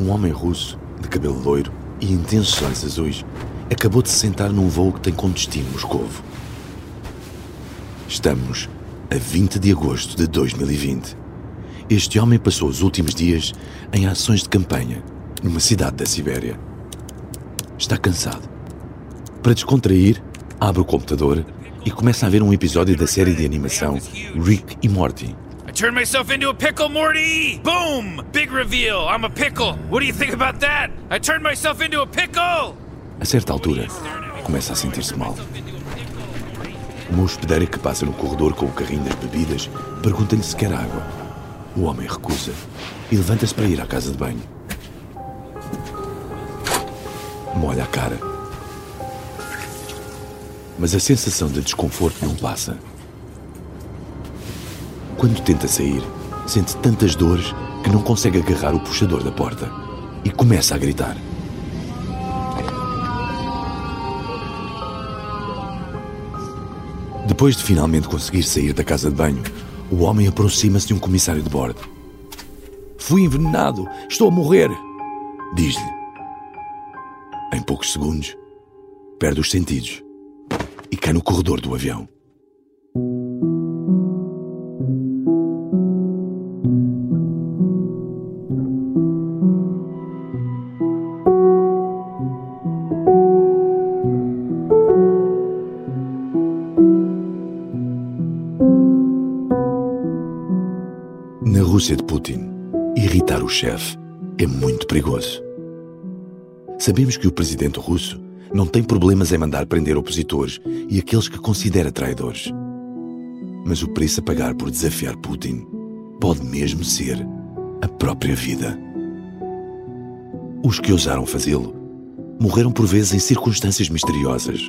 Um homem russo, de cabelo loiro e intensos olhos azuis, acabou de se sentar num voo que tem como destino Moscovo. Estamos a 20 de agosto de 2020. Este homem passou os últimos dias em ações de campanha numa cidade da Sibéria. Está cansado. Para descontrair, abre o computador e começa a ver um episódio da série de animação Rick e Morty. I turned myself into a pickle, Morty! Boom! Big reveal! I'm a pickle! What do you think about that? I turned myself into a pickle! A certa altura, começa a sentir-se mal. Uma hospedeira que passa no corredor com o carrinho das bebidas pergunta-lhe se quer água. O homem recusa e levanta-se para ir à casa de banho. Molha a cara. Mas a sensação de desconforto não passa. Quando tenta sair, sente tantas dores que não consegue agarrar o puxador da porta e começa a gritar. Depois de finalmente conseguir sair da casa de banho, o homem aproxima-se de um comissário de bordo. Fui envenenado, estou a morrer, diz-lhe. Em poucos segundos, perde os sentidos e cai no corredor do avião. Chefe é muito perigoso. Sabemos que o presidente russo não tem problemas em mandar prender opositores e aqueles que considera traidores. Mas o preço a pagar por desafiar Putin pode mesmo ser a própria vida. Os que ousaram fazê-lo morreram por vezes em circunstâncias misteriosas.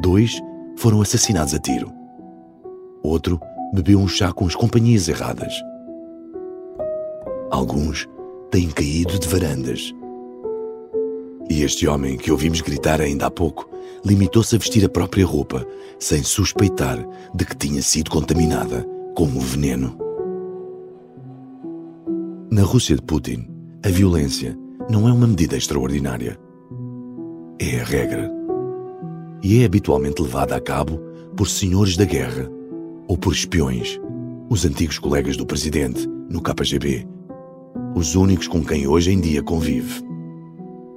Dois foram assassinados a tiro. Outro bebeu um chá com as companhias erradas. Alguns têm caído de varandas. E este homem que ouvimos gritar ainda há pouco limitou-se a vestir a própria roupa, sem suspeitar de que tinha sido contaminada com o veneno. Na Rússia de Putin, a violência não é uma medida extraordinária. É a regra. E é habitualmente levada a cabo por senhores da guerra ou por espiões, os antigos colegas do presidente no KGB, os únicos com quem hoje em dia convive.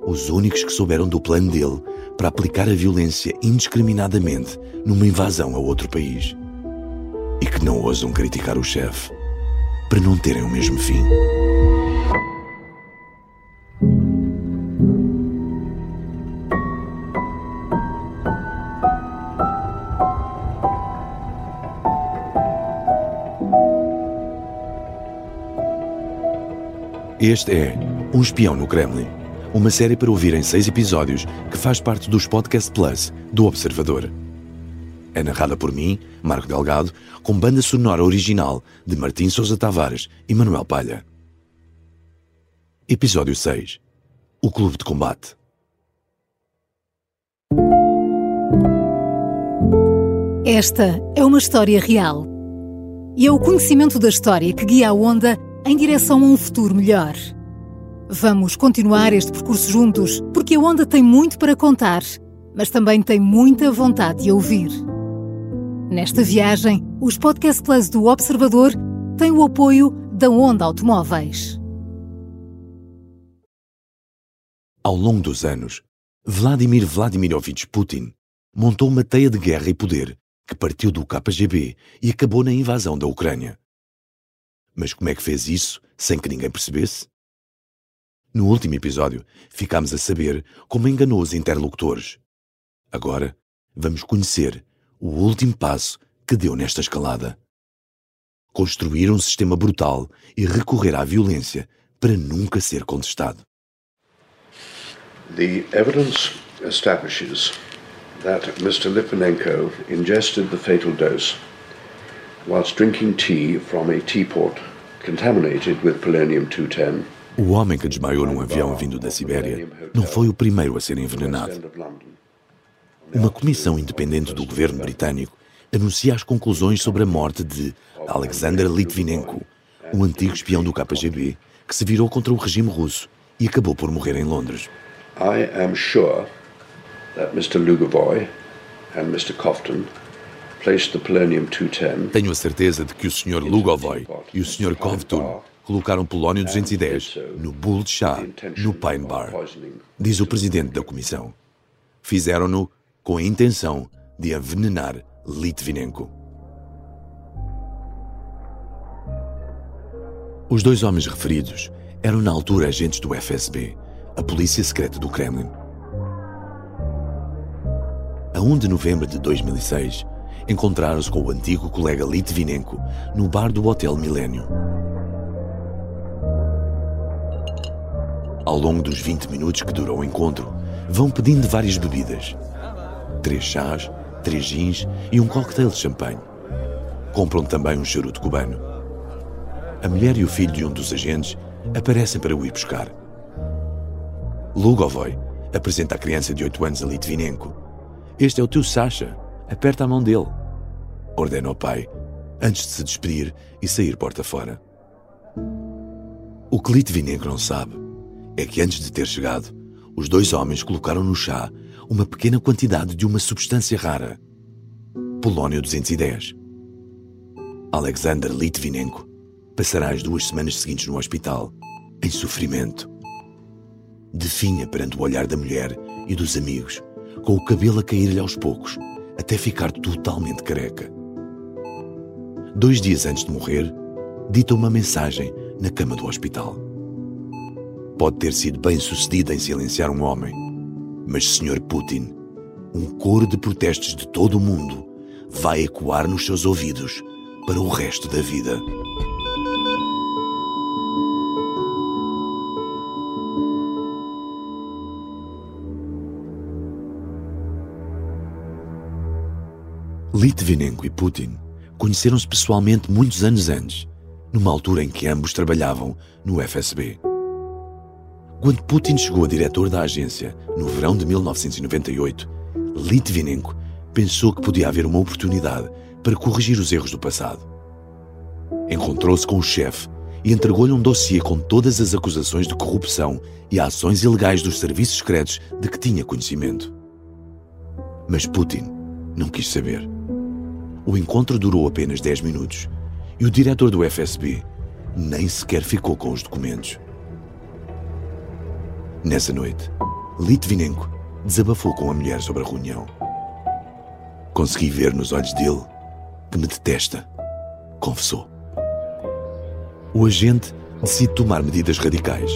Os únicos que souberam do plano dele para aplicar a violência indiscriminadamente numa invasão a outro país. E que não ousam criticar o chefe para não terem o mesmo fim. Este é Um Espião no Kremlin, uma série para ouvir em seis episódios que faz parte dos Podcast Plus do Observador. É narrada por mim, Marco Delgado, com banda sonora original de Martim Sousa Tavares e Manuel Palha. Episódio 6 O Clube de Combate Esta é uma história real. E é o conhecimento da história que guia a onda em direção a um futuro melhor. Vamos continuar este percurso juntos, porque a Onda tem muito para contar, mas também tem muita vontade de ouvir. Nesta viagem, os Podcast Plus do Observador têm o apoio da Onda Automóveis. Ao longo dos anos, Vladimir Vladimirovich Putin montou uma teia de guerra e poder que partiu do KGB e acabou na invasão da Ucrânia. Mas como é que fez isso sem que ninguém percebesse? No último episódio, ficámos a saber como enganou os interlocutores. Agora, vamos conhecer o último passo que deu nesta escalada. Construir um sistema brutal e recorrer à violência para nunca ser contestado. The evidence establishes that Mr. Litvinenko ingested the fatal dose whilst drinking tea from a teapot contaminated with polonium-210 O homem que desmaiou num avião vindo da Sibéria não foi o primeiro a ser envenenado. Uma comissão independente do governo britânico anuncia as conclusões sobre a morte de Alexander Litvinenko, um antigo espião do KGB que se virou contra o regime russo e acabou por morrer em Londres. I am sure that Mr. Lugovoy and Mr. Cofton placed the polonium 210 Tenho a certeza de que o Sr. Lugovoy e o Sr. Kovtun colocaram polónio 210 no bule de chá, no Pine Bar, diz o presidente da comissão. Fizeram-no com a intenção de envenenar Litvinenko. Os dois homens referidos eram na altura agentes do FSB, a polícia secreta do Kremlin. A 1 de novembro de 2006, encontraram-se com o antigo colega Litvinenko no bar do Hotel Milênio. Ao longo dos 20 minutos que durou o encontro, vão pedindo várias bebidas. Três chás, três gins e um coquetel de champanhe. Compram também um charuto cubano. A mulher e o filho de um dos agentes aparecem para o ir buscar. Lugovoy apresenta a criança de 8 anos a Litvinenko. Este é o teu Sasha. Aperta a mão dele. Ordena ao pai, antes de se despedir e sair porta fora. O que Litvinenko não sabe é que antes de ter chegado, os dois homens colocaram no chá uma pequena quantidade de uma substância rara. Polónio 210. Alexander Litvinenko passará as duas semanas seguintes no hospital, em sofrimento. Definha perante o olhar da mulher e dos amigos, com o cabelo a cair-lhe aos poucos, até ficar totalmente careca. Dois dias antes de morrer, dita uma mensagem na cama do hospital. Pode ter sido bem sucedida em silenciar um homem, mas, Sr. Putin, um coro de protestos de todo o mundo vai ecoar nos seus ouvidos para o resto da vida. Litvinenko e Putin conheceram-se pessoalmente muitos anos antes, numa altura em que ambos trabalhavam no FSB. Quando Putin chegou a diretor da agência no verão de 1998, Litvinenko pensou que podia haver uma oportunidade para corrigir os erros do passado. Encontrou-se com o chefe e entregou-lhe um dossiê com todas as acusações de corrupção e ações ilegais dos serviços secretos de que tinha conhecimento. Mas Putin não quis saber. O encontro durou apenas 10 minutos e o diretor do FSB nem sequer ficou com os documentos. Nessa noite, Litvinenko desabafou com a mulher sobre a reunião. Consegui ver nos olhos dele que me detesta, confessou. O agente decide tomar medidas radicais.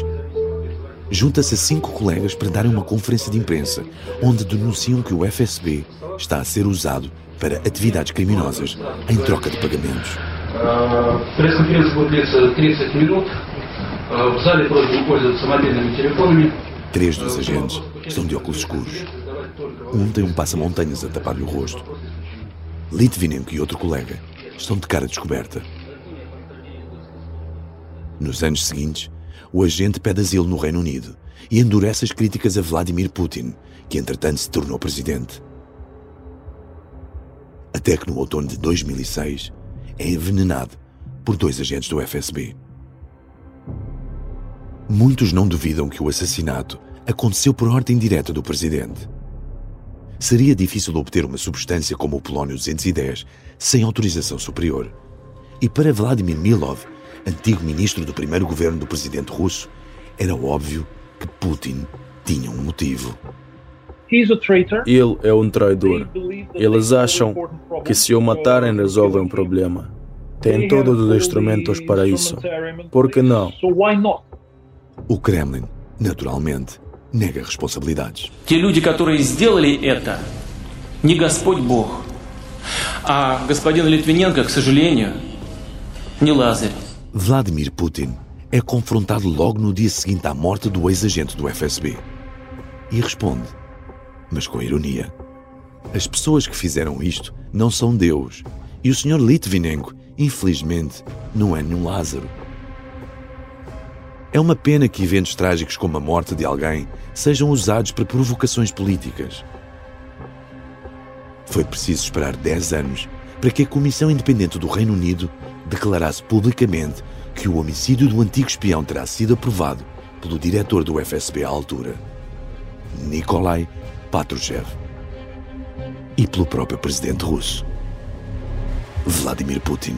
Junta-se a cinco colegas para darem uma conferência de imprensa, onde denunciam que o FSB está a ser usado para atividades criminosas em troca de pagamentos. Três dos agentes estão de óculos escuros. Um tem um passa-montanhas a tapar-lhe o rosto. Litvinenko e outro colega estão de cara descoberta. Nos anos seguintes, o agente pede asilo no Reino Unido e endurece as críticas a Vladimir Putin, que entretanto se tornou presidente. Até que no outono de 2006 é envenenado por dois agentes do FSB. Muitos não duvidam que o assassinato aconteceu por ordem direta do presidente. Seria difícil obter uma substância como o polónio 210 sem autorização superior. E para Vladimir Milov, antigo ministro do primeiro governo do presidente russo, era óbvio que Putin tinha um motivo. Ele é um traidor. Eles acham que se o matarem resolvem o problema. Têm todos os instrumentos para isso. Por que não? O Kremlin, naturalmente, nega responsabilidades. Те люди, которые сделали это, не Господь Бог, а господин Литвиненко, к сожалению, не Лазарь. Vladimir Putin é confrontado logo no dia seguinte à morte do ex-agente do FSB. E responde, mas com ironia: As pessoas que fizeram isto não são Deus. E o Sr. Litvinenko, infelizmente, não é nenhum Lázaro. É uma pena que eventos trágicos como a morte de alguém sejam usados para provocações políticas. Foi preciso esperar 10 anos para que a Comissão Independente do Reino Unido declarasse publicamente que o homicídio do antigo espião terá sido aprovado pelo diretor do FSB à altura, Nikolai Patrushev, e pelo próprio presidente russo, Vladimir Putin.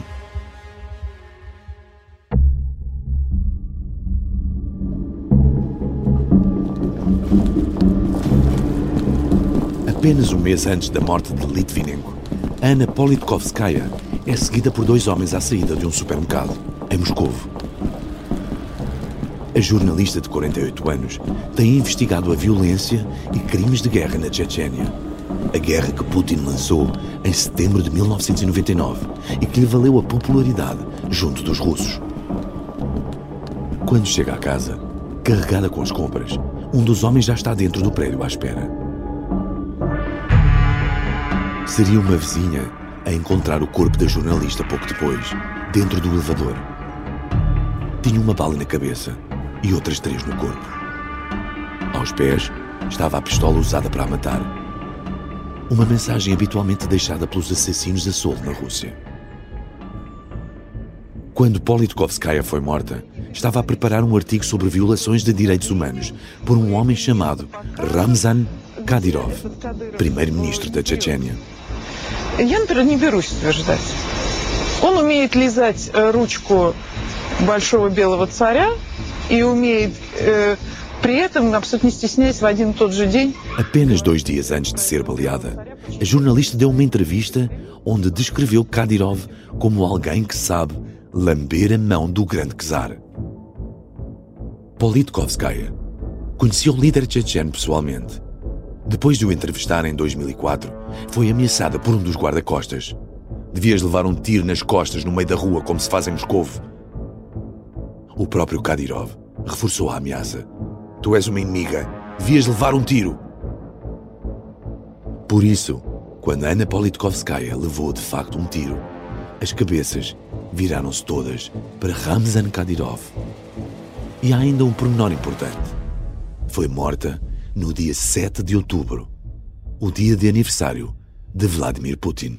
Apenas um mês antes da morte de Litvinenko, Anna Politkovskaya é seguida por dois homens à saída de um supermercado, em Moscou. A jornalista de 48 anos tem investigado a violência e crimes de guerra na Chechênia. A guerra que Putin lançou em setembro de 1999 e que lhe valeu a popularidade junto dos russos. Quando chega à casa, carregada com as compras, um dos homens já está dentro do prédio à espera. Seria uma vizinha a encontrar o corpo da jornalista pouco depois, dentro do elevador. Tinha uma bala na cabeça e outras três no corpo. Aos pés estava a pistola usada para a matar. Uma mensagem habitualmente deixada pelos assassinos a solto na Rússia. Quando Politkovskaya foi morta, estava a preparar um artigo sobre violações de direitos humanos por um homem chamado Ramzan Kadyrov, primeiro-ministro da Chechênia. Я, например, не берусь утверждать. Он умеет лизать э, ручку большого белого царя и умеет э, при этом, абсолютно не стесняясь, в один и тот же день... Apenas dois dias antes de ser baleada, a jornalista deu uma entrevista onde descreveu Kadyrov como alguém que sabe lamber a mão do grande czar. Politkovskaya conhecia o líder checheno pessoalmente depois de o entrevistar em 2004, foi ameaçada por um dos guarda-costas. Devias levar um tiro nas costas no meio da rua, como se faz em Moscou. O próprio Kadyrov reforçou a ameaça. Tu és uma inimiga. Devias levar um tiro. Por isso, quando Ana Politkovskaya levou de facto um tiro, as cabeças viraram-se todas para Ramzan Kadyrov. E há ainda um pormenor importante. Foi morta no dia 7 de outubro, o dia de aniversário de Vladimir Putin.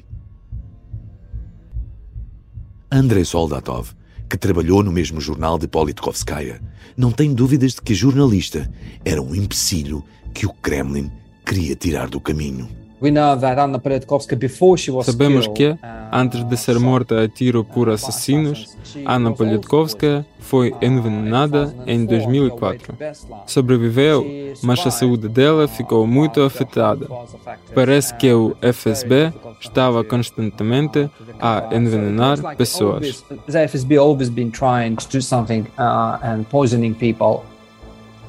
Andrei Soldatov, que trabalhou no mesmo jornal de Politkovskaya, não tem dúvidas de que a jornalista era um empecilho que o Kremlin queria tirar do caminho. Sabemos que, antes de ser morta a tiro por assassinos, Anna Politkovskaya foi envenenada em 2004. Sobreviveu, mas a saúde dela ficou muito afetada. Parece que o FSB estava constantemente a envenenar pessoas.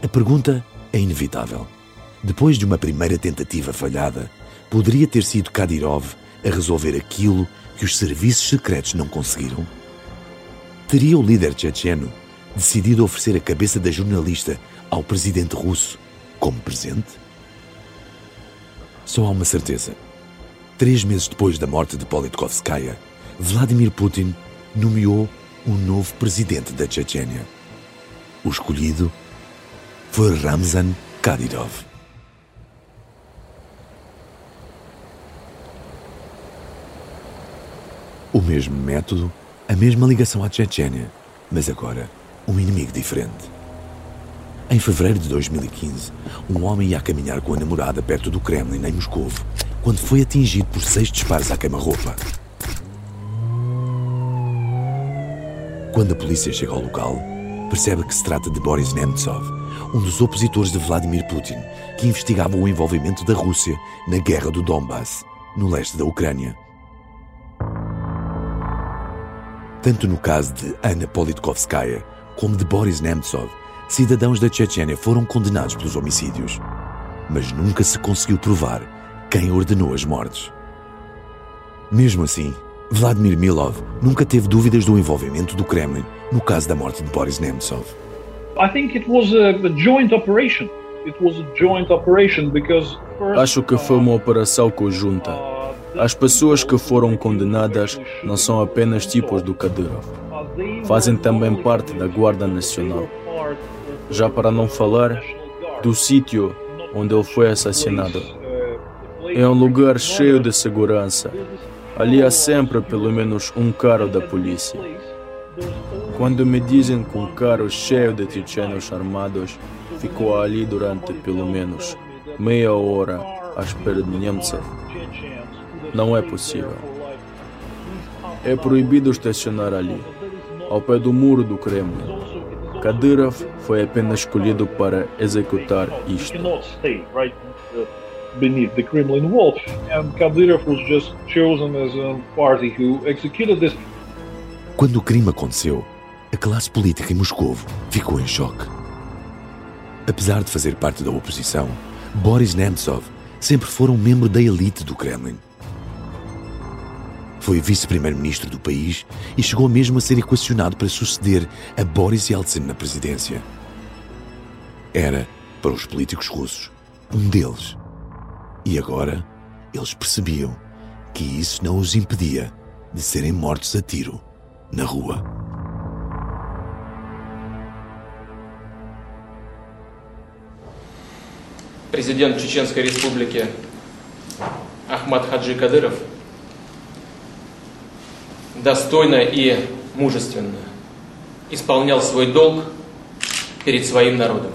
A pergunta é inevitável. Depois de uma primeira tentativa falhada, Poderia ter sido Kadyrov a resolver aquilo que os serviços secretos não conseguiram? Teria o líder checheno decidido oferecer a cabeça da jornalista ao presidente russo como presente? Só há uma certeza. Três meses depois da morte de Politkovskaya, Vladimir Putin nomeou um novo presidente da Chechênia. O escolhido foi Ramzan Kadyrov. O mesmo método, a mesma ligação à Chechênia, mas agora um inimigo diferente. Em fevereiro de 2015, um homem ia caminhar com a namorada perto do Kremlin, em Moscou, quando foi atingido por seis disparos à queima-roupa. Quando a polícia chega ao local, percebe que se trata de Boris Nemtsov, um dos opositores de Vladimir Putin, que investigava o envolvimento da Rússia na guerra do Donbass, no leste da Ucrânia. Tanto no caso de Anna Politkovskaya como de Boris Nemtsov, cidadãos da Chechênia foram condenados pelos homicídios. Mas nunca se conseguiu provar quem ordenou as mortes. Mesmo assim, Vladimir Milov nunca teve dúvidas do envolvimento do Kremlin no caso da morte de Boris Nemtsov. Acho que foi uma operação conjunta. As pessoas que foram condenadas não são apenas tipos do Kadyrov. Fazem também parte da Guarda Nacional. Já para não falar do sítio onde ele foi assassinado. É um lugar cheio de segurança. Ali há sempre pelo menos um carro da polícia. Quando me dizem que um carro cheio de tchetchenos armados ficou ali durante pelo menos meia hora à espera de Nemtsov, não é possível. É proibido estacionar ali, ao pé do muro do Kremlin. Kadyrov foi apenas escolhido para executar isto. beneath the Kremlin wall, and Kadyrov was just chosen as a party who executed this. Quando o crime aconteceu, a classe política em Moscou ficou em choque. Apesar de fazer parte da oposição, Boris Nemtsov sempre foi um membro da elite do Kremlin. Foi vice-primeiro-ministro do país e chegou mesmo a ser equacionado para suceder a Boris Yeltsin na presidência. Era, para os políticos russos, um deles. E agora, eles percebiam que isso não os impedia de serem mortos a tiro na rua. Президент Чеченской Республики Ахмад Хаджи Кадыров достойно и мужественно исполнял свой долг перед своим народом.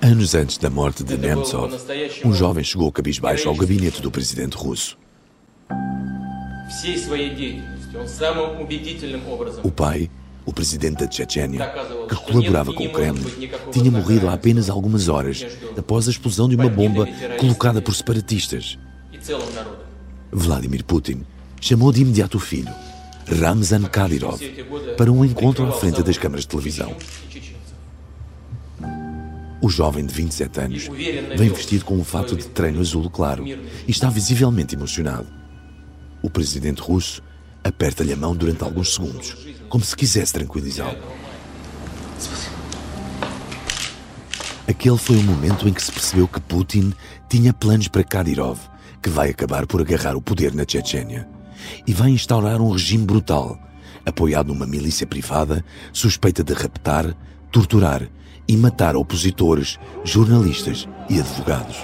Anos antes da morte de Nemtsov, um jovem chegou cabisbaixo ao gabinete do presidente russo. Всей своей деятельностью он самым убедительным образом O pai, o presidente da Chechênia, que colaborava com o Kremlin, tinha morrido há apenas algumas horas após a explosão de uma bomba colocada por separatistas. и целым народом. Vladimir Putin chamou de imediato o filho, Ramzan Kadyrov, para um encontro à frente das câmaras de televisão. O jovem de 27 anos vem vestido com um fato de treino azul claro e está visivelmente emocionado. O presidente russo aperta-lhe a mão durante alguns segundos, como se quisesse tranquilizá-lo. Aquele foi o momento em que se percebeu que Putin tinha planos para Kadyrov, que vai acabar por agarrar o poder na Chechênia e vai instaurar um regime brutal, apoiado numa milícia privada suspeita de raptar, torturar e matar opositores, jornalistas e advogados.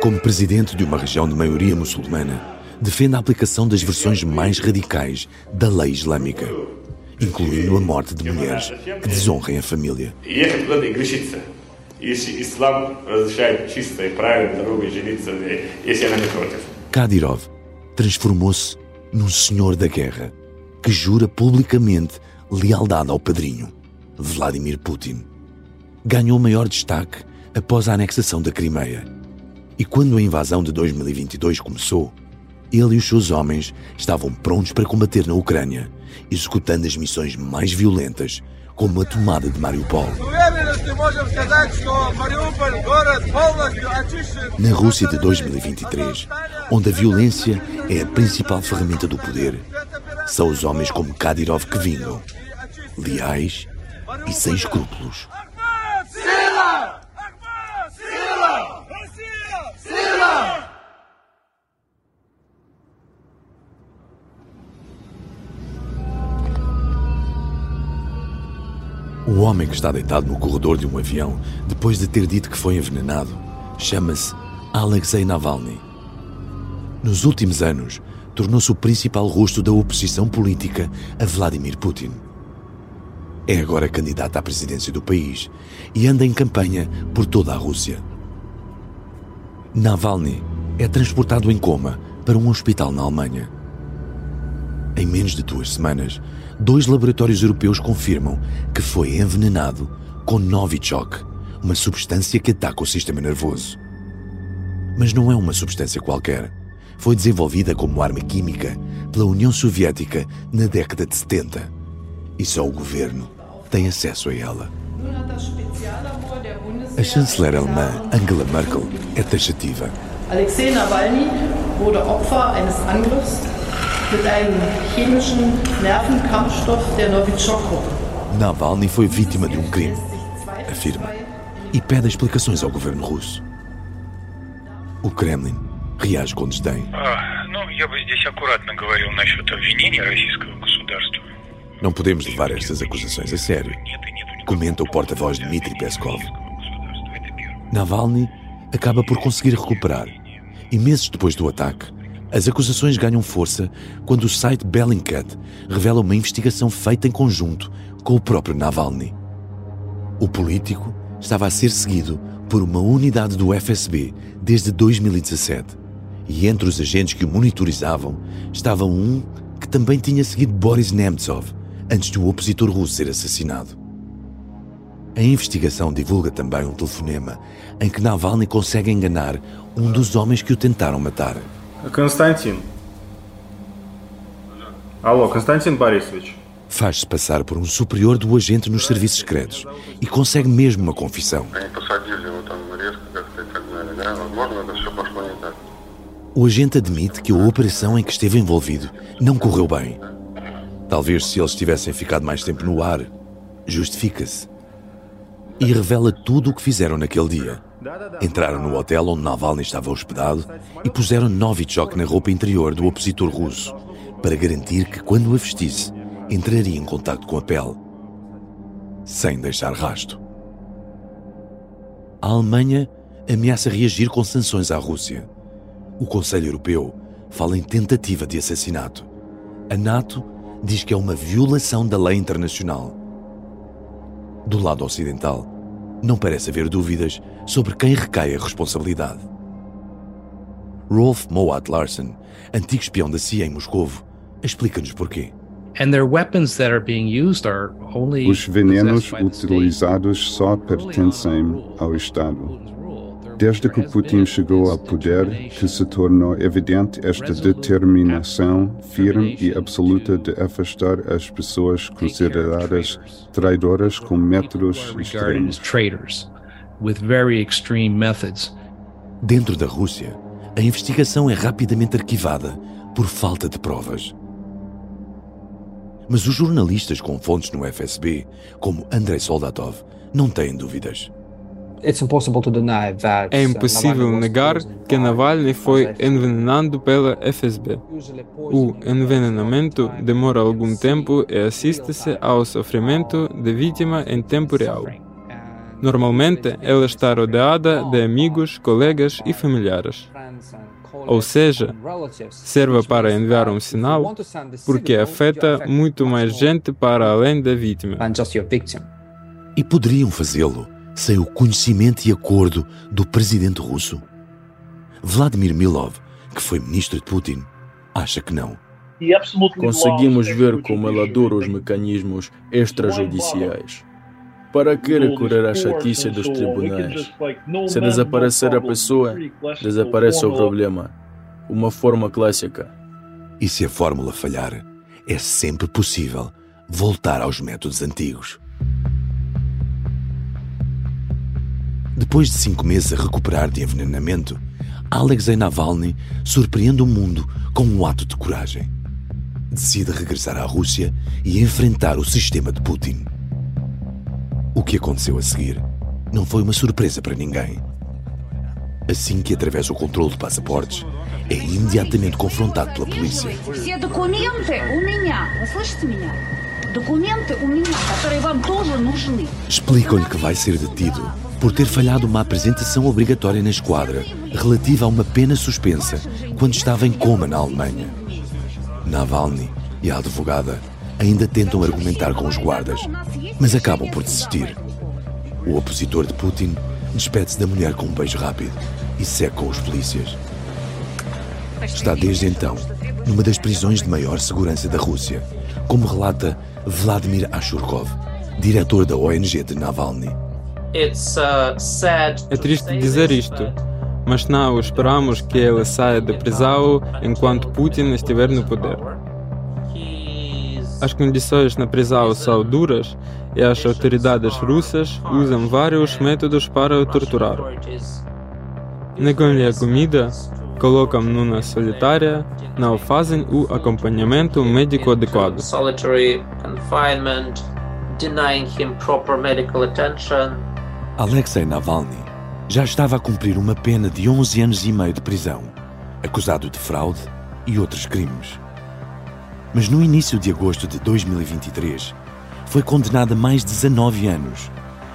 Como presidente de uma região de maioria muçulmana, defende a aplicação das versões mais radicais da lei islâmica, incluindo a morte de mulheres que desonrem a família И ехать туда и грешиться. Если ислам разрешает чисто и правильно дорогой жениться, э, если она не против. Kadyrov transformou-se num senhor da guerra que jura publicamente lealdade ao padrinho, Vladimir Putin. Ganhou maior destaque após a anexação da Crimeia. E quando a invasão de 2022 começou, ele e os seus homens estavam prontos para combater na Ucrânia, executando as missões mais violentas, como a tomada de Mariupol. Na Rússia de 2023, onde a violência é a principal ferramenta do poder, são os homens como Kadyrov que vingam, leais e sem escrúpulos. O homem que está deitado no corredor de um avião depois de ter dito que foi envenenado chama-se Alexei Navalny. Nos últimos anos, tornou-se o principal rosto da oposição política a Vladimir Putin. É agora candidato à presidência do país e anda em campanha por toda a Rússia. Navalny é transportado em coma para um hospital na Alemanha. Em menos de duas semanas, dois laboratórios europeus confirmam que foi envenenado com Novichok, uma substância que ataca o sistema nervoso. Mas não é uma substância qualquer. Foi desenvolvida como arma química pela União Soviética na década de 70. E só o governo tem acesso a ela. A chanceler alemã Angela Merkel é taxativa. Alexei Nawalny wurde Opfer eines Angriffs mit einem chemischen Nervenkampfstoff der Novichok-Gruppe. Navalny foi vítima de um crime, afirma, e pede explicações ao governo russo. O Kremlin reage com desdém. Não podemos levar estas acusações a sério, comenta o porta-voz Dmitry Peskov. Navalny acaba por conseguir recuperar e, meses depois do ataque, as acusações ganham força quando o site Bellingcat revela uma investigação feita em conjunto com o próprio Navalny. O político estava a ser seguido por uma unidade do FSB desde 2017 e entre os agentes que o monitorizavam estava um que também tinha seguido Boris Nemtsov antes de o opositor russo ser assassinado. A investigação divulga também um telefonema em que Navalny consegue enganar um dos homens que o tentaram matar. Константин. Алло, Константин Борисович. Faz-se passar por um superior do agente nos serviços secretos e consegue mesmo uma confissão. O agente admite que a operação em que esteve envolvido não correu bem. Talvez se eles tivessem ficado mais tempo no ar, justifica-se. E revela tudo o que fizeram naquele dia. Entraram no hotel onde Navalny estava hospedado e puseram Novichok na roupa interior do opositor russo, para garantir que, quando a vestisse, entraria em contato com a pele, sem deixar rasto. A Alemanha ameaça reagir com sanções à Rússia. O Conselho Europeu fala em tentativa de assassinato. A NATO diz que é uma violação da lei internacional. Do lado ocidental, não parece haver dúvidas sobre quem recai a responsabilidade. Rolf Moat Larsen, antigo espião da CIA em Moscovo, explica-nos porquê. Os venenos utilizados só pertencem ao Estado. Desde que Putin chegou ao poder, que se tornou evidente esta determinação firme e absoluta de afastar as pessoas consideradas traidoras com métodos extremos. Dentro da Rússia, a investigação é rapidamente arquivada por falta de provas. Mas os jornalistas com fontes no FSB, como Andrei Soldatov, não têm dúvidas. É impossível negar que Navalny foi envenenado pela FSB. O envenenamento demora algum tempo e assiste-se ao sofrimento da vítima em tempo real. Normalmente, ela está rodeada de amigos, colegas e familiares. Ou seja, serve para enviar um sinal, porque afeta muito mais gente para além da vítima. E poderiam fazê-lo sem o conhecimento e acordo do presidente russo? Vladimir Milov, que foi ministro de Putin, acha que não. Conseguimos ver como ela adora os mecanismos extrajudiciais. Para que recorrer à chatice dos tribunais? Se desaparecer a pessoa, desaparece o problema. Uma forma clássica. E se a fórmula falhar, é sempre possível voltar aos métodos antigos. Depois de cinco meses a recuperar de envenenamento, Alexei Navalny surpreende o mundo com um ato de coragem. Decide regressar à Rússia e enfrentar o sistema de Putin. O que aconteceu a seguir não foi uma surpresa para ninguém. Assim que atravessa o controle de passaportes, é imediatamente confrontado pela polícia. Explicam-lhe que vai ser detido por ter falhado uma apresentação obrigatória na esquadra relativa a uma pena suspensa quando estava em coma na Alemanha. Navalny e a advogada ainda tentam argumentar com os guardas, mas acabam por desistir. O opositor de Putin despede-se da mulher com um beijo rápido e seca os polícias. Está desde então numa das prisões de maior segurança da Rússia, como relata Vladimir Ashurkov, diretor da ONG de Navalny. Uh, é triste dizer isto, mas não esperamos que ele saia da prisão enquanto Putin estiver no poder. As condições na prisão são duras e as autoridades russas usam vários métodos para o torturar. Negam-lhe a comida, colocam-no na solitária, não fazem o acompanhamento médico adequado. denying him proper medical attention, Alexei Navalny já estava a cumprir uma pena de 11 anos e meio de prisão, acusado de fraude e outros crimes. Mas no início de agosto de 2023, foi condenado a mais 19 anos,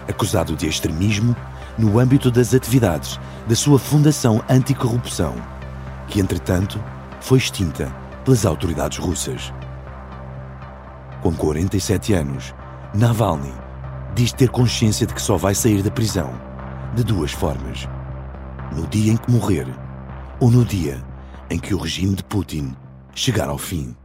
acusado de extremismo no âmbito das atividades da sua Fundação Anticorrupção, que entretanto foi extinta pelas autoridades russas. Com 47 anos, Navalny diz ter consciência de que só vai sair da prisão de duas formas: no dia em que morrer ou no dia em que o regime de Putin chegar ao fim.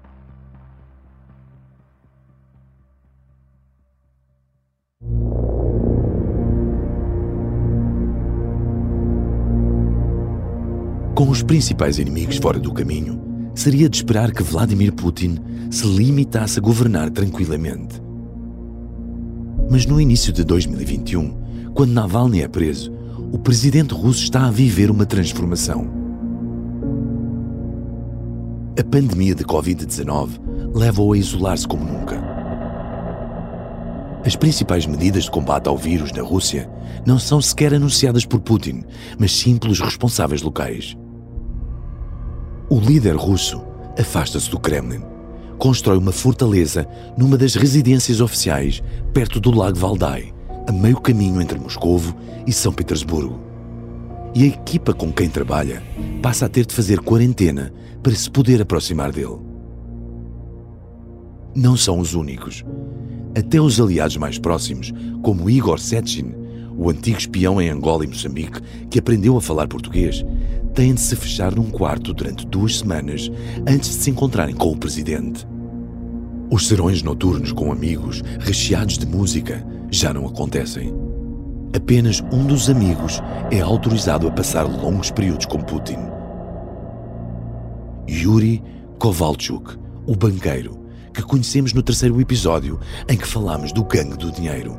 Com os principais inimigos fora do caminho, seria de esperar que Vladimir Putin se limitasse a governar tranquilamente. Mas no início de 2021, quando Navalny é preso, o presidente russo está a viver uma transformação. A pandemia de Covid-19 leva-o a isolar-se como nunca. As principais medidas de combate ao vírus na Rússia não são sequer anunciadas por Putin, mas sim pelos responsáveis locais. O líder russo afasta-se do Kremlin. Constrói uma fortaleza numa das residências oficiais perto do Lago Valdai, a meio caminho entre Moscovo e São Petersburgo. E a equipa com quem trabalha passa a ter de fazer quarentena para se poder aproximar dele. Não são os únicos. Até os aliados mais próximos, como Igor Sechin, o antigo espião em Angola e Moçambique que aprendeu a falar português, têm de se fechar num quarto durante duas semanas antes de se encontrarem com o presidente. Os serões noturnos com amigos, recheados de música, já não acontecem. Apenas um dos amigos é autorizado a passar longos períodos com Putin. Yuri Kovalchuk, o banqueiro, que conhecemos no terceiro episódio em que falamos do gangue do dinheiro.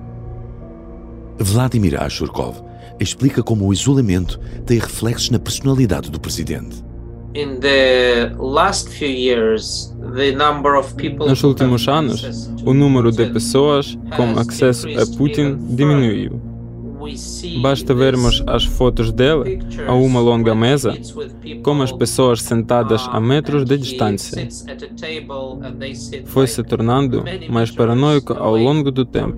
Vladimir Ashurkov explica como o isolamento tem reflexos na personalidade do presidente. Nos últimos anos, o número de pessoas com acesso a Putin diminuiu. Basta vermos as fotos dele a uma longa mesa, com as pessoas sentadas a metros de distância. Foi se tornando mais paranoico ao longo do tempo.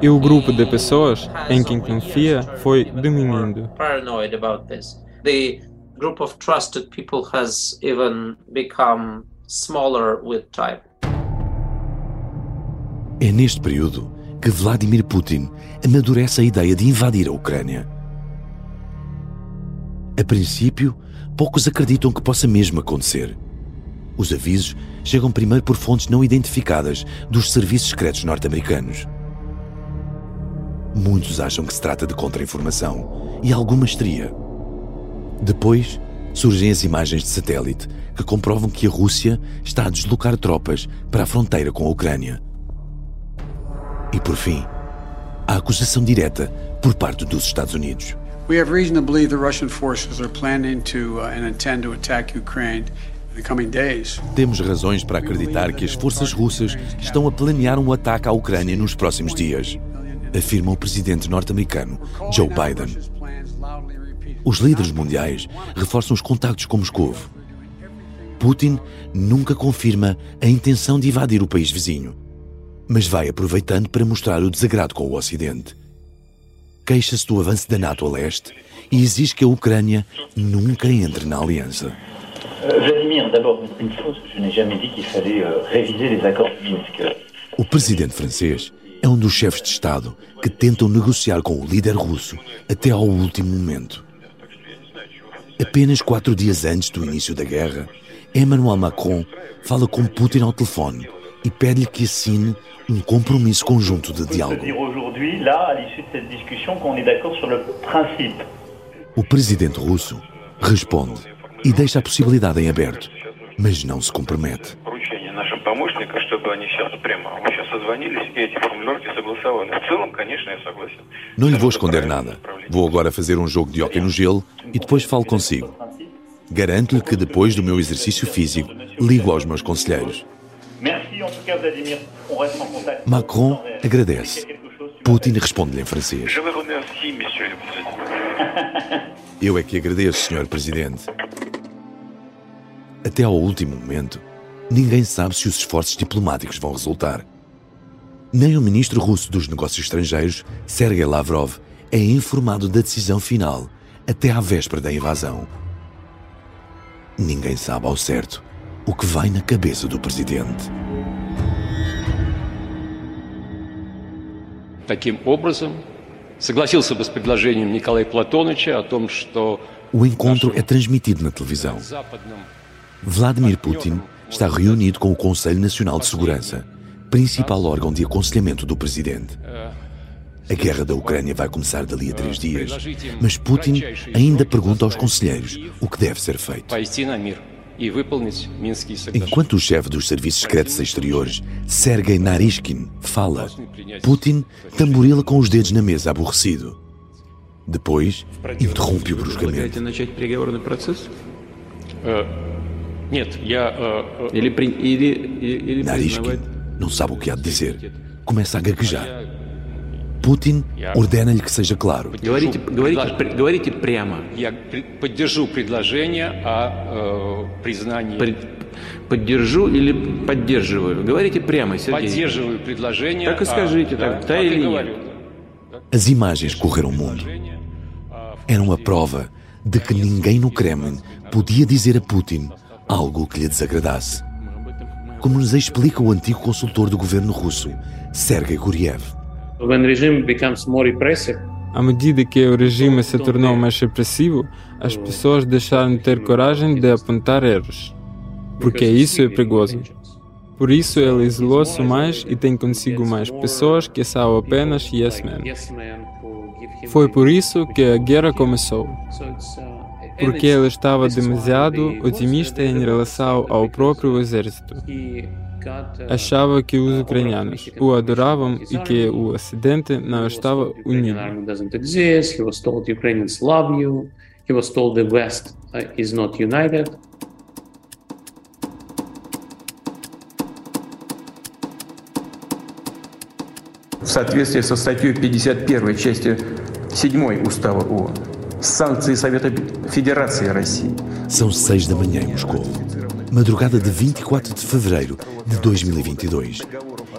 E o grupo de pessoas em quem confia foi diminuindo. group of trusted people has even become smaller with time. É neste período que Vladimir Putin amadurece a ideia de invadir a Ucrânia. A princípio, poucos acreditam que possa mesmo acontecer. Os avisos chegam primeiro por fontes não identificadas dos serviços secretos norte-americanos. Muitos acham que se trata de contra-informação e alguma histeria. Depois, surgem as imagens de satélite que comprovam que a Rússia está a deslocar tropas para a fronteira com a Ucrânia. E por fim, a acusação direta por parte dos Estados Unidos. We have reason to believe the Russian forces are planning to uh, and intend to attack Ukraine temos razões para acreditar que as forças russas estão a planear um ataque à Ucrânia nos próximos dias, afirma o presidente norte-americano Joe Biden. Os líderes mundiais reforçam os contactos com Moscou. Putin nunca confirma a intenção de invadir o país vizinho, mas vai aproveitando para mostrar o desagrado com o Ocidente. Queixa-se do avanço da NATO a leste e exige que a Ucrânia nunca entre na aliança. Vladimir, d'abord une chose, je n'ai jamais dit qu'il fallait euh, réviser les accords de Minsk. O presidente francês é um dos chefes de Estado que tentam negociar com o líder russo até ao último momento. Apenas quatro dias antes do início da guerra, Emmanuel Macron fala com Putin ao telefone e pede-lhe que assine um compromisso conjunto de diálogo. O presidente russo responde e deixa a possibilidade em aberto, mas não se compromete. Não lhe vou esconder nada. Vou agora fazer um jogo de hóquei no gelo e depois falo consigo. Garanto-lhe que depois do meu exercício físico, ligo aos meus conselheiros. Macron agradece. Putin responde-lhe em francês. Eu é que agradeço, Sr. Presidente Até ao último momento, ninguém sabe se os esforços diplomáticos vão resultar. Nem o ministro russo dos Negócios Estrangeiros, Sergei Lavrov, é informado da decisão final até à véspera da invasão. ninguém sabe ao certo o que vai na cabeça do presidente. Таким образом, согласился бы с предложением Николая Платоновича о том, что O encontro é transmitido na televisão. Vladimir Putin está reunido com o Conselho Nacional de Segurança, principal órgão de aconselhamento do presidente. A guerra da Ucrânia vai começar dali a três dias, mas Putin ainda pergunta aos conselheiros o que deve ser feito. Enquanto o chefe dos serviços secretos exteriores, Sergei Narishkin, fala, Putin tamborila com os dedos na mesa, aborrecido. Depois, interrompe o bruscamente. Хотите начать переговорный процесс? Э, Нет, я... э, э, Или, при- или, или, или Narishkin признавать... não sabe o que há de dizer. Começa a gaguejar. Putin ordena-lhe que seja claro. Говорите, говорите, при- говорите прямо. Я при- поддержу предложение о э, признании... При- Поддержу или поддерживаю? Говорите прямо, Сергей. Поддерживаю предложение... Так и о- скажите, да, так, да так и или нет? говорю. As imagens correram o mundo. Eram a prova de que ninguém no Kremlin podia dizer a Putin algo que lhe desagradasse. Como nos explica o antigo consultor do governo russo, Sergei Guriev. When regime becomes more repressive, À medida que o regime se tornou mais repressivo, as pessoas deixaram de ter coragem de apontar erros, porque isso é perigoso. Por isso ele isolou-se mais e tem consigo mais pessoas que são apenas yes men. Foi por isso que a guerra começou, porque ele estava demasiado otimista em relação ao próprio exército. uh, Achava que os ucranianos o adoravam e que o Ocidente não estava unido. He was told the West uh, is not united. В соответствии со статьей 51 части 7 Устава ООН, São seis da manhã em Moscou. Madrugada de 24 de fevereiro de 2022.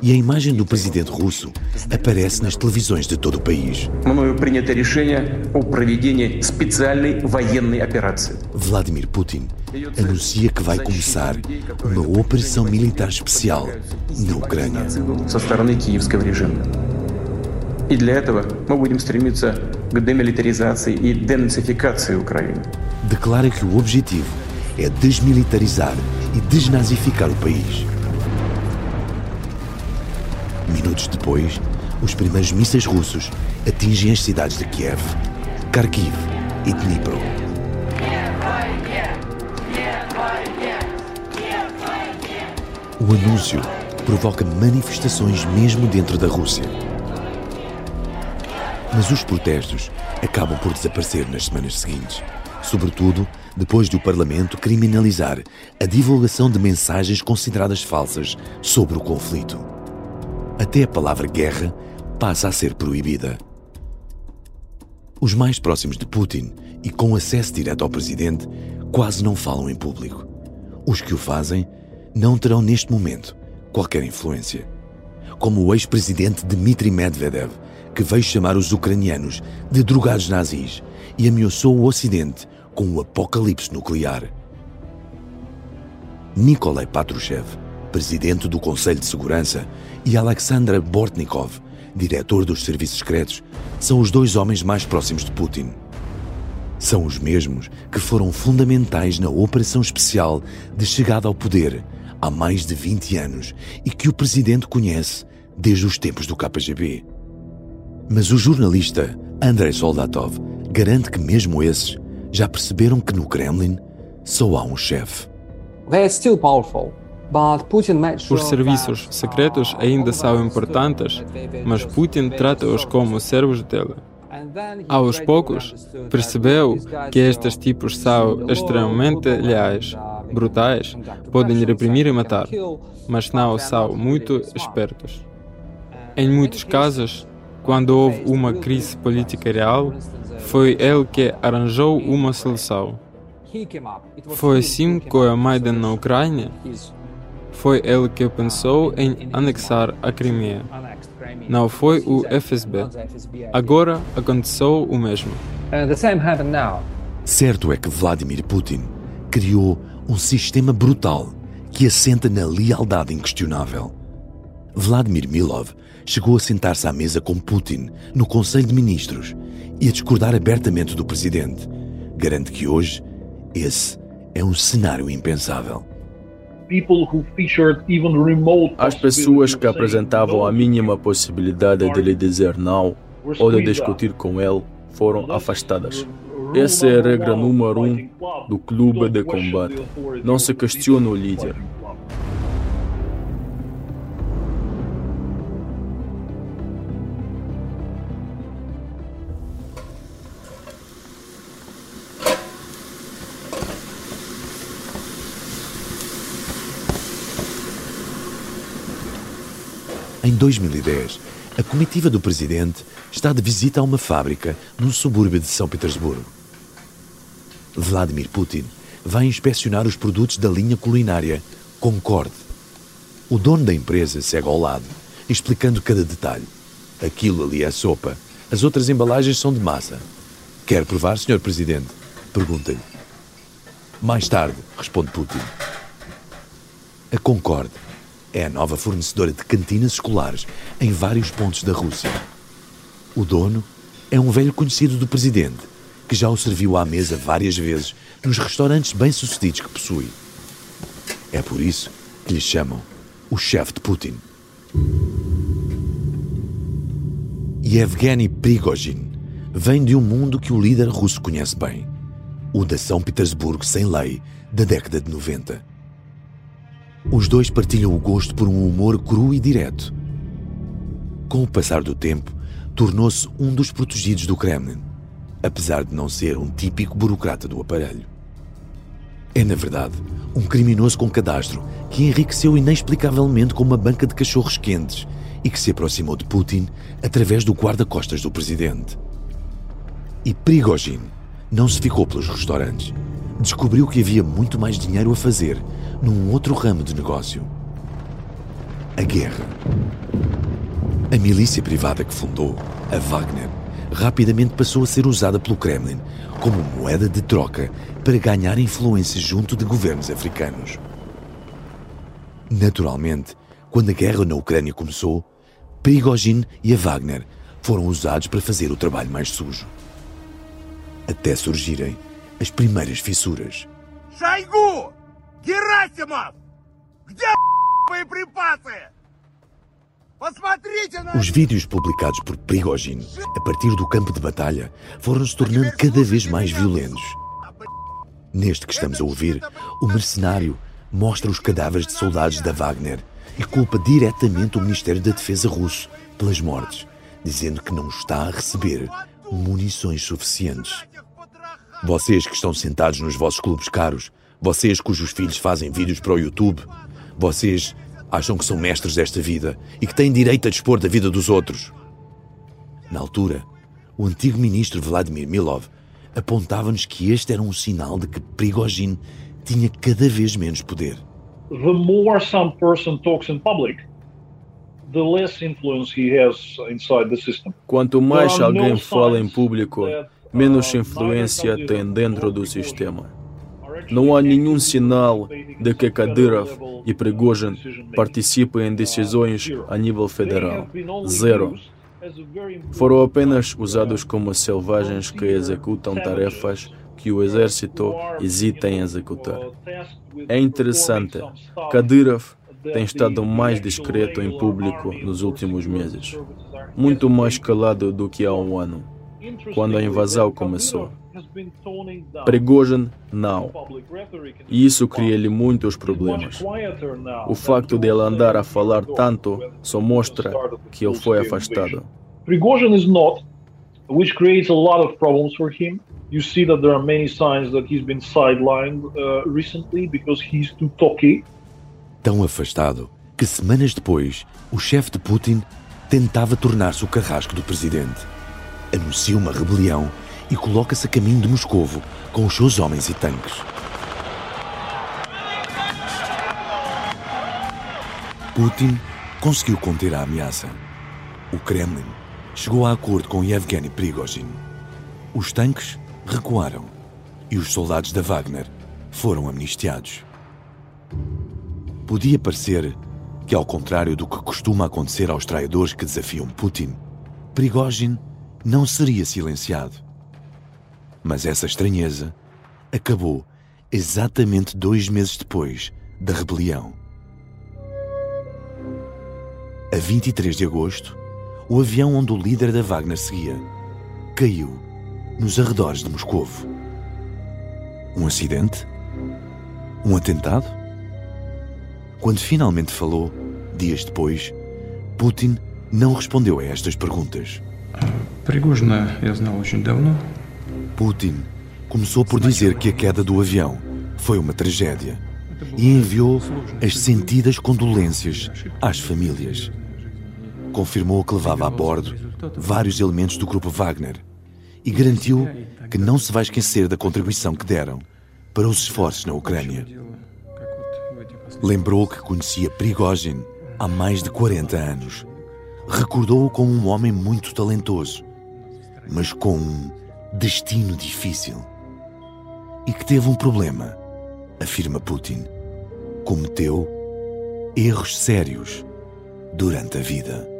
E a imagem do presidente russo aparece nas televisões de todo o país. Vladimir Putin anuncia que vai começar uma operação militar especial na Ucrânia. E para isso, nós vamos для этого мы будем стремиться к демилитаризации и денацификации Украины. Declara que o objetivo é desmilitarizar e desnazificar o país. Minutos depois, os primeiros mísseis russos atingem as cidades de Kiev, Kharkiv e Dnipro. O anúncio provoca manifestações mesmo dentro da Rússia. Mas os protestos acabam por desaparecer nas semanas seguintes, sobretudo depois de o Parlamento criminalizar a divulgação de mensagens consideradas falsas sobre o conflito. Até a palavra guerra passa a ser proibida. Os mais próximos de Putin e com acesso direto ao presidente quase não falam em público. Os que o fazem não terão neste momento qualquer influência. Como o ex-presidente Dmitry Medvedev, que veio chamar os ucranianos de drogados nazis e ameaçou o Ocidente com o apocalipse nuclear. Nikolai Patrushev, presidente do Conselho de Segurança, e Alexandra Bortnikov, diretor dos serviços secretos, são os dois homens mais próximos de Putin. São os mesmos que foram fundamentais na operação especial de chegada ao poder há mais de 20 anos e que o presidente conhece desde os tempos do KGB. Mas o jornalista Andrei Soldatov garante que mesmo esses já perceberam que no Kremlin só há um chefe. They are still powerful, but Putin made sure Os serviços secretos ainda são importantes, mas Putin trata-os como servos dele. Aos poucos, percebeu que estes tipos são extremamente leais, brutais, podem reprimir e matar, mas não são muito espertos. Em muitos casos, quando houve uma crise política real, foi ele que arranjou uma solução. Foi assim com a Maidan na Ucrânia. Foi ele que pensou em anexar a Crimeia. Não foi o FSB. Agora aconteceu o mesmo. Certo é que Vladimir Putin criou um sistema brutal que assenta na lealdade inquestionável. Vladimir Milov chegou a sentar-se à mesa com Putin no Conselho de Ministros e a discordar abertamente do presidente. Garante que hoje esse é um cenário impensável. As pessoas que apresentavam a mínima possibilidade de lhe dizer não ou de discutir com ele foram afastadas. Essa é a regra número um do clube de combate. Não se questiona o líder. 2010, a comitiva do presidente está de visita a uma fábrica num subúrbio de São Petersburgo. Vladimir Putin vai inspecionar os produtos da linha culinária Concorde. O dono da empresa segue ao lado, explicando cada detalhe. Aquilo ali é sopa. As outras embalagens são de massa. Quer provar, Sr. Presidente? Pergunta-lhe. Mais tarde, responde Putin. A Concorde é a nova fornecedora de cantinas escolares em vários pontos da Rússia. O dono é um velho conhecido do presidente, que já o serviu à mesa várias vezes nos restaurantes bem-sucedidos que possui. É por isso que lhe chamam o chefe de Putin. Yevgeny Prigozhin vem de um mundo que o líder russo conhece bem, o da São Petersburgo sem lei da década de 90. Os dois partilham o gosto por um humor cru e direto. Com o passar do tempo, tornou-se um dos protegidos do Kremlin, apesar de não ser um típico burocrata do aparelho. É, na verdade, um criminoso com cadastro que enriqueceu inexplicavelmente com uma banca de cachorros quentes e que se aproximou de Putin através do guarda-costas do presidente. E Prigozhin não se ficou pelos restaurantes. Descobriu que havia muito mais dinheiro a fazer num outro ramo de negócio. A guerra. A milícia privada que fundou, a Wagner, rapidamente passou a ser usada pelo Kremlin como moeda de troca para ganhar influência junto de governos africanos. Naturalmente, quando a guerra na Ucrânia começou, Prigozhin e a Wagner foram usados para fazer o trabalho mais sujo. Até surgirem as primeiras fissuras. Шойгу! Герасимов! Где боеприпасы? Посмотрите на... Os vídeos publicados por Prigozhin a partir do campo de batalha foram se tornando cada vez mais violentos. Neste que estamos a ouvir, o mercenário mostra os cadáveres de soldados da Wagner e culpa diretamente o Ministério da Defesa russo pelas mortes, dizendo que não está a receber munições suficientes. Vocês que estão sentados nos vossos clubes caros, vocês cujos filhos fazem vídeos para o YouTube, vocês acham que são mestres desta vida e que têm direito a dispor da vida dos outros. Na altura, o antigo ministro Vladimir Milov apontava-nos que este era um sinal de que Prigozhin tinha cada vez menos poder. The more some person talks in public, the less influence he has inside the system. Quanto mais alguém fala em público, menos influência tem dentro do sistema. Não há nenhum sinal de que Kadyrov e Prigozhin participem em decisões a nível federal. Zero. Foram apenas usados como selvagens que executam tarefas que o exército hesita em executar. É interessante, Kadyrov tem estado mais discreto em público nos últimos meses, muito mais calado do que há um ano, quando a invasão começou. Prigozhin, não. E isso cria-lhe muitos problemas. O facto de ele andar a falar tanto só mostra que ele foi afastado. Prigozhin is not, which creates a lot of problems for him. You see that there are many signs that he's been sidelined uh, recently because he's too talky. Tão afastado que semanas depois o chefe de Putin tentava tornar-se o carrasco do presidente. Anuncia uma rebelião e coloca-se a caminho de Moscovo com os seus homens e tanques. Putin conseguiu conter a ameaça. O Kremlin chegou a acordo com Yevgeny Prigozhin. Os tanques recuaram e os soldados da Wagner foram amnistiados. Podia parecer que, ao contrário do que costuma acontecer aos traidores que desafiam Putin, Prigozhin não seria silenciado. Mas essa estranheza acabou exatamente dois meses depois da rebelião. A 23 de agosto, o avião onde o líder da Wagner seguia caiu nos arredores de Moscovo. Um acidente? Um atentado? Quando finalmente falou, dias depois, Putin não respondeu a estas perguntas. Пригожина я знал очень давно. Putin começou por dizer que a queda do avião foi uma tragédia e enviou as sentidas condolências às famílias. Confirmou que levava a bordo vários elementos do grupo Wagner e garantiu que não se vai esquecer da contribuição que deram para os esforços na Ucrânia. Lembrou que conhecia Prigozhin há mais de 40 anos. Recordou-o como um homem muito talentoso, mas com um destino difícil. E que teve um problema, afirma Putin. Cometeu erros sérios durante a vida.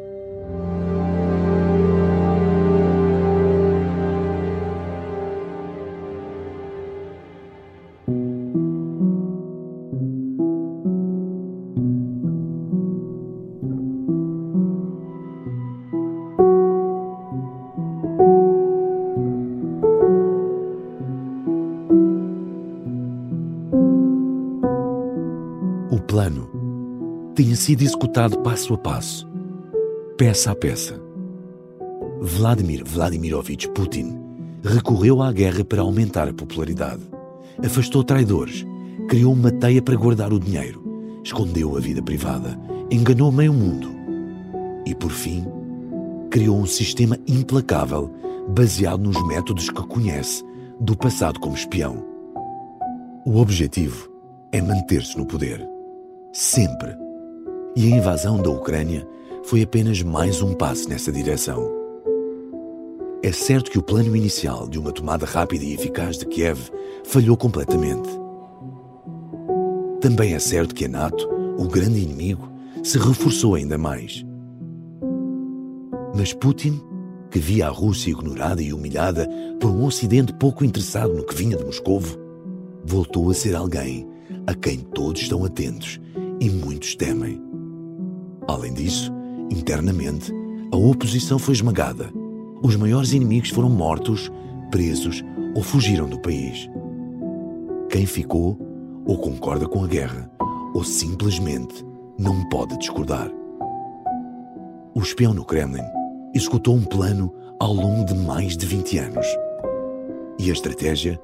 Sido executado passo a passo, peça a peça. Vladimir Vladimirovich Putin recorreu à guerra para aumentar a popularidade, afastou traidores, criou uma teia para guardar o dinheiro, escondeu a vida privada, enganou meio mundo e, por fim, criou um sistema implacável baseado nos métodos que conhece do passado como espião. O objetivo é manter-se no poder. Sempre. E a invasão da Ucrânia foi apenas mais um passo nessa direção. É certo que o plano inicial de uma tomada rápida e eficaz de Kiev falhou completamente. Também é certo que a NATO, o grande inimigo, se reforçou ainda mais. Mas Putin, que via a Rússia ignorada e humilhada por um Ocidente pouco interessado no que vinha de Moscovo, voltou a ser alguém a quem todos estão atentos e muitos temem. Além disso, internamente, a oposição foi esmagada. Os maiores inimigos foram mortos, presos ou fugiram do país. Quem ficou ou concorda com a guerra ou simplesmente não pode discordar. O espião no Kremlin executou um plano ao longo de mais de 20 anos. E a estratégia,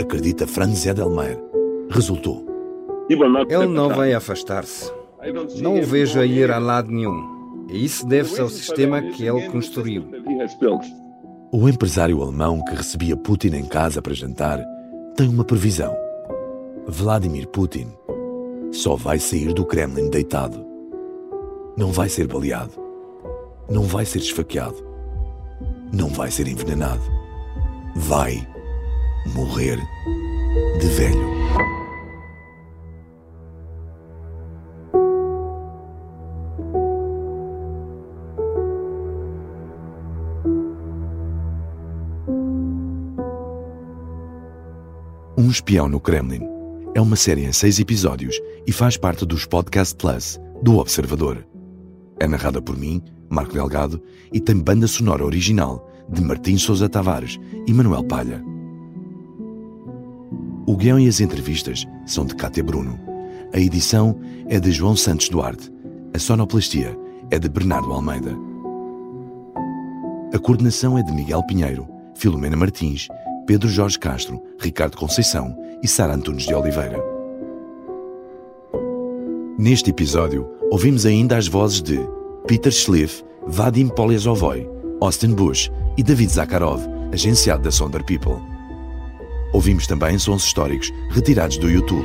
acredita Franz Edelmeier, resultou. Ele não vai afastar-se. Não o vejo a ir a lado nenhum. E isso deve-se ao sistema que ele construiu. O empresário alemão que recebia Putin em casa para jantar tem uma previsão. Vladimir Putin só vai sair do Kremlin deitado. Não vai ser baleado. Não vai ser esfaqueado. Não vai ser envenenado. Vai morrer de velho. Espião no Kremlin é uma série em seis episódios e faz parte dos Podcast Plus do Observador. É narrada por mim, Marco Delgado, e tem banda sonora original de Martim Sousa Tavares e Manuel Palha. O guião e as entrevistas são de Cátia Bruno. A edição é de João Santos Duarte. A sonoplastia é de Bernardo Almeida. A coordenação é de Miguel Pinheiro, Filomena Martins Pedro Jorge Castro, Ricardo Conceição e Sara Antunes de Oliveira. Neste episódio, ouvimos ainda as vozes de Peter Schliff, Vadim Polyazovoy, Austin Bush e David Zakharov, agenciado da Sonder People. Ouvimos também sons históricos retirados do YouTube.